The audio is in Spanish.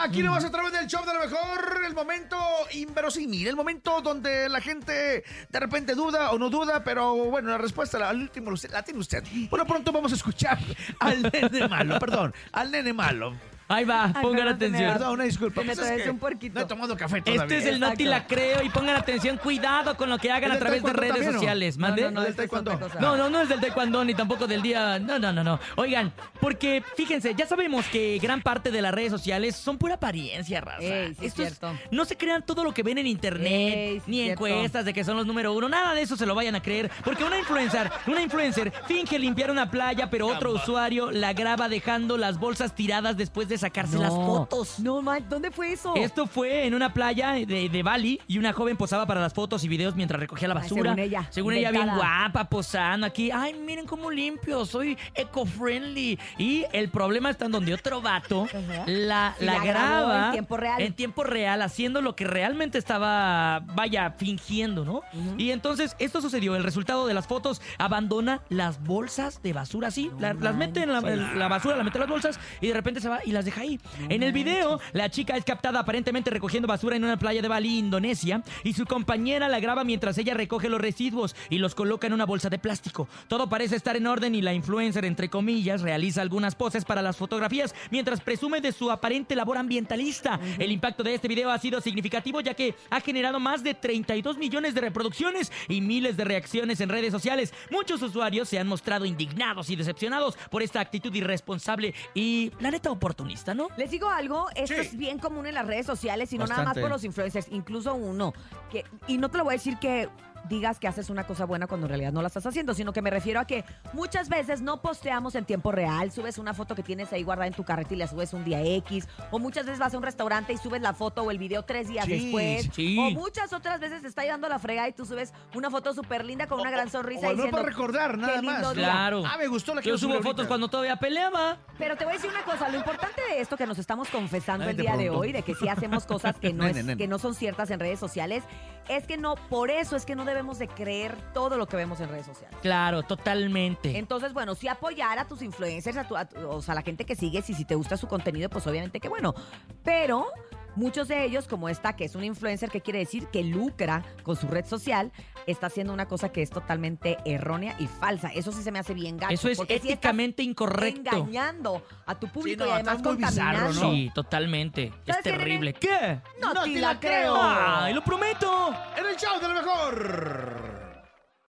Aquí lo vas a través del show de lo mejor, el momento inverosímil, el momento donde la gente de repente duda o no duda, pero bueno, la respuesta al último la tiene usted. Bueno, pronto vamos a escuchar al nene malo, perdón, al nene malo. Ahí va, Ay, pongan atención. Perdón, una disculpa. Pues es traes que un puerquito. No he tomado café todavía. Este es el no te la creo y pongan atención, cuidado con lo que hagan ¿El a del través de redes también, no? sociales. No, ¿Mande? no, no, del esta es otra taekwondo. No, no, no es del taekwondo ni tampoco del día. No, no, no, no. Oigan, porque fíjense, ya sabemos que gran parte de las redes sociales son pura apariencia, raza. Ey, sí es Esto cierto. no se crean todo lo que ven en internet, Ey, sí ni es cierto. encuestas de que son los número uno. Nada de eso se lo vayan a creer. Porque una influencer, una influencer finge limpiar una playa, pero otro usuario la graba dejando las bolsas tiradas después de sacarse las fotos. No, man, ¿dónde fue eso? Esto fue en una playa de, de Bali y una joven posaba para las fotos y videos mientras recogía la Ay, basura. según ella, Según ella, bien inventada. guapa, posando aquí. Ay, miren cómo limpio, soy eco-friendly. Y el problema está en donde otro vato Ajá. la, Y la la grabó graba en tiempo real. en tiempo real, haciendo lo que realmente estaba, vaya, fingiendo, ¿no? Y entonces esto sucedió. El resultado de las fotos abandona las bolsas de basura la- las mete en la, la basura, la mete en las bolsas y de repente se va y las deja ahí. en el video, la chica es captada aparentemente recogiendo basura en una playa de Bali, Indonesia, y su compañera la graba mientras ella recoge los residuos y los coloca en una bolsa de plástico. Todo parece estar en orden y la influencer, entre comillas, realiza algunas poses para las fotografías mientras presume de su aparente labor ambientalista. El impacto de este video ha sido significativo ya que ha generado más de 32 millones de reproducciones y miles de reacciones en redes sociales. Muchos usuarios se han mostrado indignados y decepcionados por esta actitud irresponsable y la neta oportunista, ¿no? Les digo algo, esto Sí. es bien común en las redes sociales y no nada más Bastante. por los influencers, incluso uno. Que, y no te lo voy a decir que digas que haces una cosa buena cuando en realidad no la estás haciendo, sino que me refiero a que muchas veces no posteamos en tiempo real, subes una foto que tienes ahí guardada en tu carreta y la subes un día X, o muchas veces vas a un restaurante y subes la foto o el video tres días Sí, después, sí. o muchas otras veces te está llevando la frega y tú subes una foto súper linda con una gran sonrisa O no diciendo... para recordar, nada "Qué lindo más. día". Claro. Ah, me gustó la que Yo subo fotos ahorita. cuando todavía peleaba. Pero te voy a decir una cosa, lo importante de esto que nos estamos confesando Ay, el día de hoy, de que sí hacemos cosas que no, es- Nene, nene. que no son ciertas en redes sociales, es que no, por eso es que no debemos de creer todo lo que vemos en redes sociales. Claro, totalmente. Entonces, bueno, sí apoyar a tus influencers, a, tu- a tu- o sea, a la gente que sigues y si te gusta su contenido, pues obviamente que bueno. Pero muchos de ellos, como esta que es un influencer, que quiere decir que lucra con su red social, está haciendo una cosa que es totalmente errónea y falsa. Eso sí se me hace bien gacho. Eso es sí éticamente incorrecto. engañando a tu público no, y además bizarro, contaminando. ¿no? Sí, totalmente. Es terrible. ¿Qué? No, No te te la la creo. creo. ¡Ay, lo prometo! En el show de lo mejor.